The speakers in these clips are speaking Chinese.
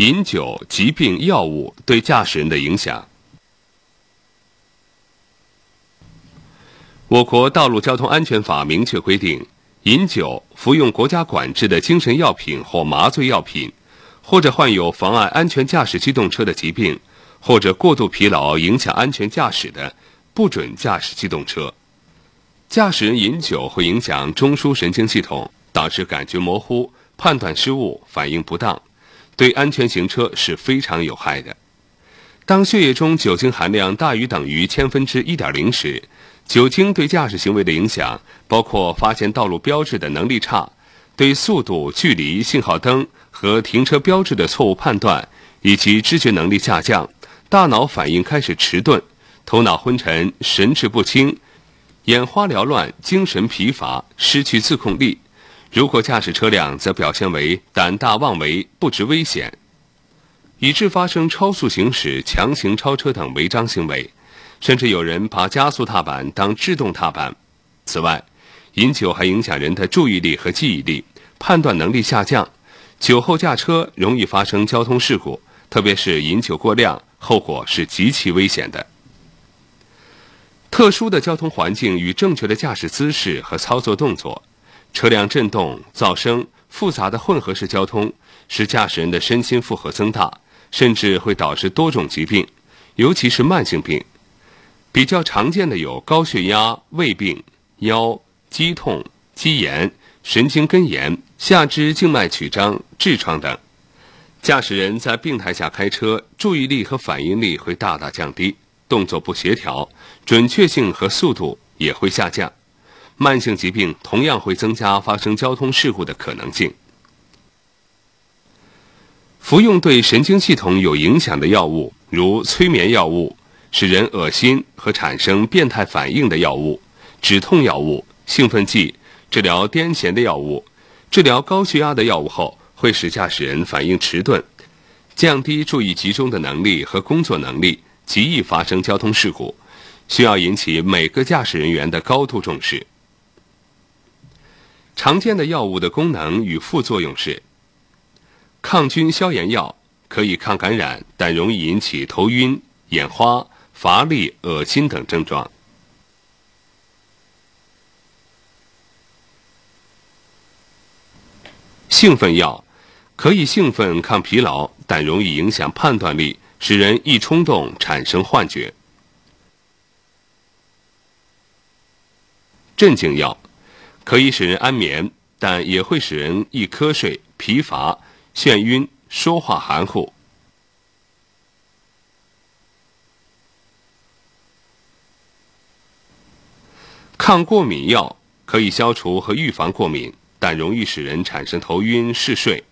饮酒、疾病、药物对驾驶人的影响。我国《道路交通安全法》明确规定，饮酒、服用国家管制的精神药品或麻醉药品，或者患有妨碍安全驾驶机动车的疾病，或者过度疲劳影响安全驾驶的，不准驾驶机动车。驾驶人饮酒会影响中枢神经系统，导致感觉模糊、判断失误、反应不当，对安全行车是非常有害的。当血液中酒精含量大于等于千分之一点零时，酒精对驾驶行为的影响包括发现道路标志的能力差，对速度、距离、信号灯和停车标志的错误判断，以及知觉能力下降，大脑反应开始迟钝，头脑昏沉、神志不清、眼花缭乱、精神疲乏、失去自控力。如果驾驶车辆，则表现为胆大妄为、不知危险，以致发生超速行驶、强行超车等违章行为。甚至有人把加速踏板当制动踏板。此外，饮酒还影响人的注意力和记忆力，判断能力下降。酒后驾车容易发生交通事故，特别是饮酒过量，后果是极其危险的。特殊的交通环境与正确的驾驶姿势和操作动作，车辆震动、噪声、复杂的混合式交通，使驾驶人的身心负荷增大，甚至会导致多种疾病，尤其是慢性病。比较常见的有高血压、胃病、腰、肌痛、肌炎、神经根炎、下肢静脉曲张、痔疮等。驾驶人在病态下开车，注意力和反应力会大大降低，动作不协调，准确性和速度也会下降。慢性疾病同样会增加发生交通事故的可能性。服用对神经系统有影响的药物，如催眠药物。使人恶心和产生变态反应的药物、止痛药物、兴奋剂、治疗癫痫的药物、治疗高血压的药物后，会使驾驶人反应迟钝，降低注意集中的能力和工作能力，极易发生交通事故，需要引起每个驾驶人员的高度重视。常见的药物的功能与副作用是：抗菌消炎药可以抗感染，但容易引起头晕、眼花。乏力、恶心等症状。兴奋药可以兴奋、抗疲劳，但容易影响判断力，使人易冲动、产生幻觉。镇静药可以使人安眠，但也会使人易瞌睡、疲乏、眩晕、说话含糊。抗过敏药可以消除和预防过敏，但容易使人产生头晕、嗜睡。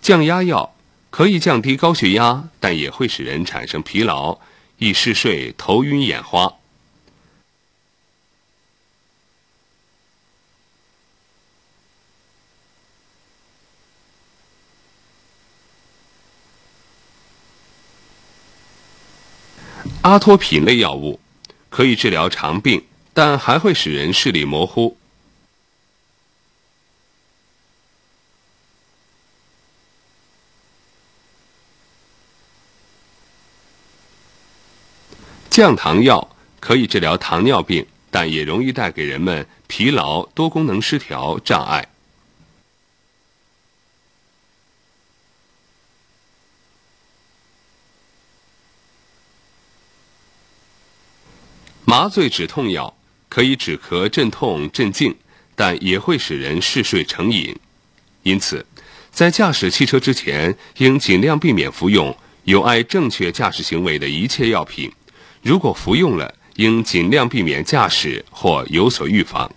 降压药可以降低高血压，但也会使人产生疲劳、易嗜睡、头晕眼花。阿托品类药物可以治疗肠病，但还会使人视力模糊。降糖药可以治疗糖尿病，但也容易带给人们疲劳、多功能失调、障碍。麻醉止痛药可以止咳、镇痛、镇静，但也会使人嗜睡成瘾。因此，在驾驶汽车之前，应尽量避免服用有碍正确驾驶行为的一切药品。如果服用了，应尽量避免驾驶或有所预防。